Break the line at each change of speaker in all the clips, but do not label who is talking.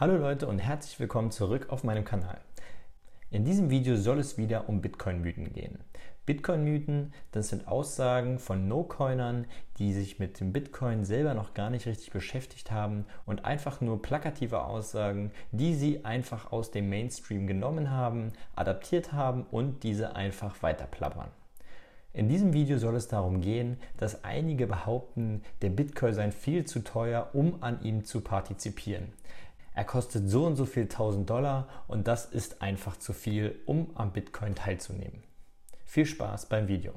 Hallo Leute und herzlich willkommen zurück auf meinem Kanal. In diesem Video soll es wieder um Bitcoin-Mythen gehen. Bitcoin-Mythen, das sind Aussagen von No-Coinern, die sich mit dem Bitcoin selber noch gar nicht richtig beschäftigt haben und einfach nur plakative Aussagen, die sie einfach aus dem Mainstream genommen haben, adaptiert haben und diese einfach weiter plappern. In diesem Video soll es darum gehen, dass einige behaupten, der Bitcoin sei viel zu teuer, um an ihm zu partizipieren. Er kostet so und so viel 1000 Dollar und das ist einfach zu viel, um am Bitcoin teilzunehmen. Viel Spaß beim Video.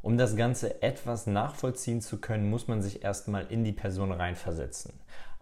Um das Ganze etwas nachvollziehen zu können, muss man sich erstmal in die Person reinversetzen.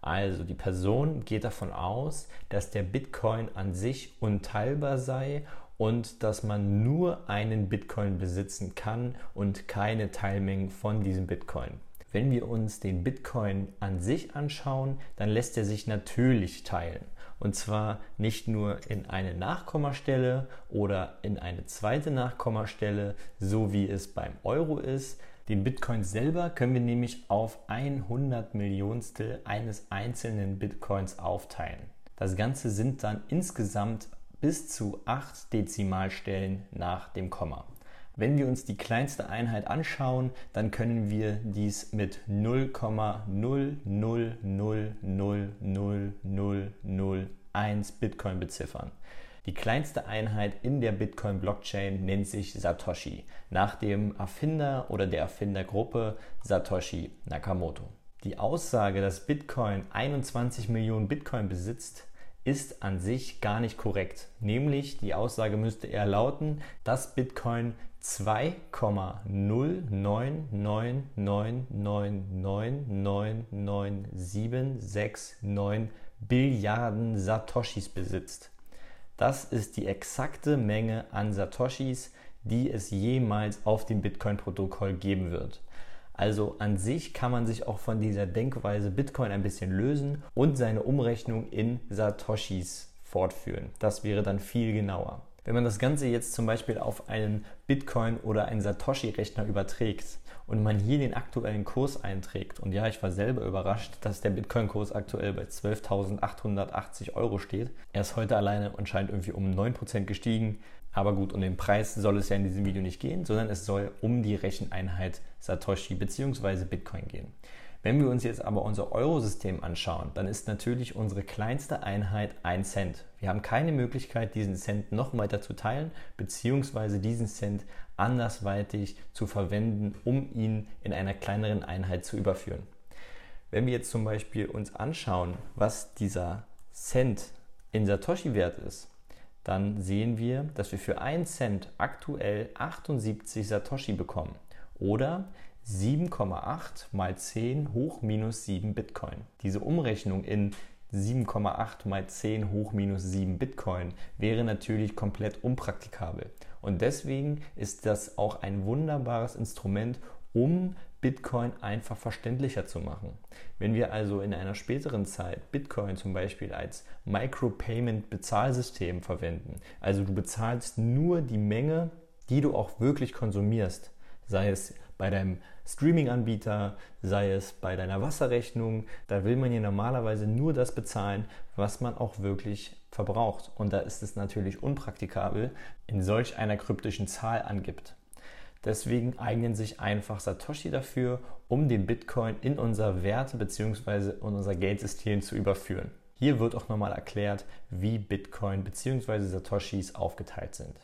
Also die Person geht davon aus, dass der Bitcoin an sich unteilbar sei und dass man nur einen Bitcoin besitzen kann und keine Teilmengen von diesem Bitcoin. Wenn wir uns den Bitcoin an sich anschauen, dann lässt er sich natürlich teilen. Und zwar nicht nur in eine Nachkommastelle oder in eine zweite Nachkommastelle, so wie es beim Euro ist. Den Bitcoin selber können wir nämlich auf 100 Millionstel eines einzelnen Bitcoins aufteilen. Das Ganze sind dann insgesamt bis zu 8 Dezimalstellen nach dem Komma. Wenn wir uns die kleinste Einheit anschauen, dann können wir dies mit 0,000000001 Bitcoin beziffern. Die kleinste Einheit in der Bitcoin-Blockchain nennt sich Satoshi, nach dem Erfinder oder der Erfindergruppe Satoshi Nakamoto. Die Aussage, dass Bitcoin 21 Millionen Bitcoin besitzt, ist an sich gar nicht korrekt. Nämlich die Aussage müsste eher lauten, dass Bitcoin 2,09999999769 Billiarden Satoshis besitzt. Das ist die exakte Menge an Satoshis, die es jemals auf dem Bitcoin-Protokoll geben wird. Also an sich kann man sich auch von dieser Denkweise Bitcoin ein bisschen lösen und seine Umrechnung in Satoshis fortführen. Das wäre dann viel genauer. Wenn man das Ganze jetzt zum Beispiel auf einen Bitcoin oder einen Satoshi-Rechner überträgt und man hier den aktuellen Kurs einträgt, und ja, ich war selber überrascht, dass der Bitcoin-Kurs aktuell bei 12.880 Euro steht. Er ist heute alleine anscheinend irgendwie um 9% gestiegen. Aber gut, um den Preis soll es ja in diesem Video nicht gehen, sondern es soll um die Recheneinheit Satoshi bzw. Bitcoin gehen. Wenn wir uns jetzt aber unser Eurosystem anschauen, dann ist natürlich unsere kleinste Einheit 1 Cent. Wir haben keine Möglichkeit, diesen Cent noch weiter zu teilen, bzw. diesen Cent andersweitig zu verwenden, um ihn in einer kleineren Einheit zu überführen. Wenn wir jetzt zum Beispiel uns anschauen, was dieser Cent in Satoshi-Wert ist, dann sehen wir, dass wir für 1 Cent aktuell 78 Satoshi bekommen oder 7,8 mal 10 hoch minus 7 Bitcoin. Diese Umrechnung in 7,8 mal 10 hoch minus 7 Bitcoin wäre natürlich komplett unpraktikabel. Und deswegen ist das auch ein wunderbares Instrument, um Bitcoin einfach verständlicher zu machen. Wenn wir also in einer späteren Zeit Bitcoin zum Beispiel als Micropayment-Bezahlsystem verwenden, also du bezahlst nur die Menge, die du auch wirklich konsumierst, sei es bei deinem Streaming-Anbieter, sei es bei deiner Wasserrechnung, da will man ja normalerweise nur das bezahlen, was man auch wirklich verbraucht. Und da ist es natürlich unpraktikabel, in solch einer kryptischen Zahl angibt. Deswegen eignen sich einfach Satoshi dafür, um den Bitcoin in unser Werte- bzw. in unser Geldsystem zu überführen. Hier wird auch nochmal erklärt, wie Bitcoin bzw. Satoshis aufgeteilt sind.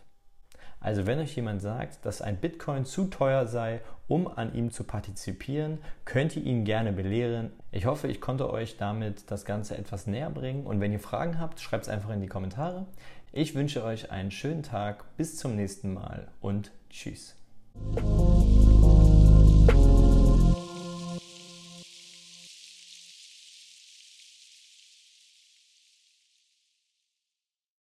Also wenn euch jemand sagt, dass ein Bitcoin zu teuer sei, um an ihm zu partizipieren, könnt ihr ihn gerne belehren. Ich hoffe, ich konnte euch damit das Ganze etwas näher bringen und wenn ihr Fragen habt, schreibt es einfach in die Kommentare. Ich wünsche euch einen schönen Tag, bis zum nächsten Mal und tschüss.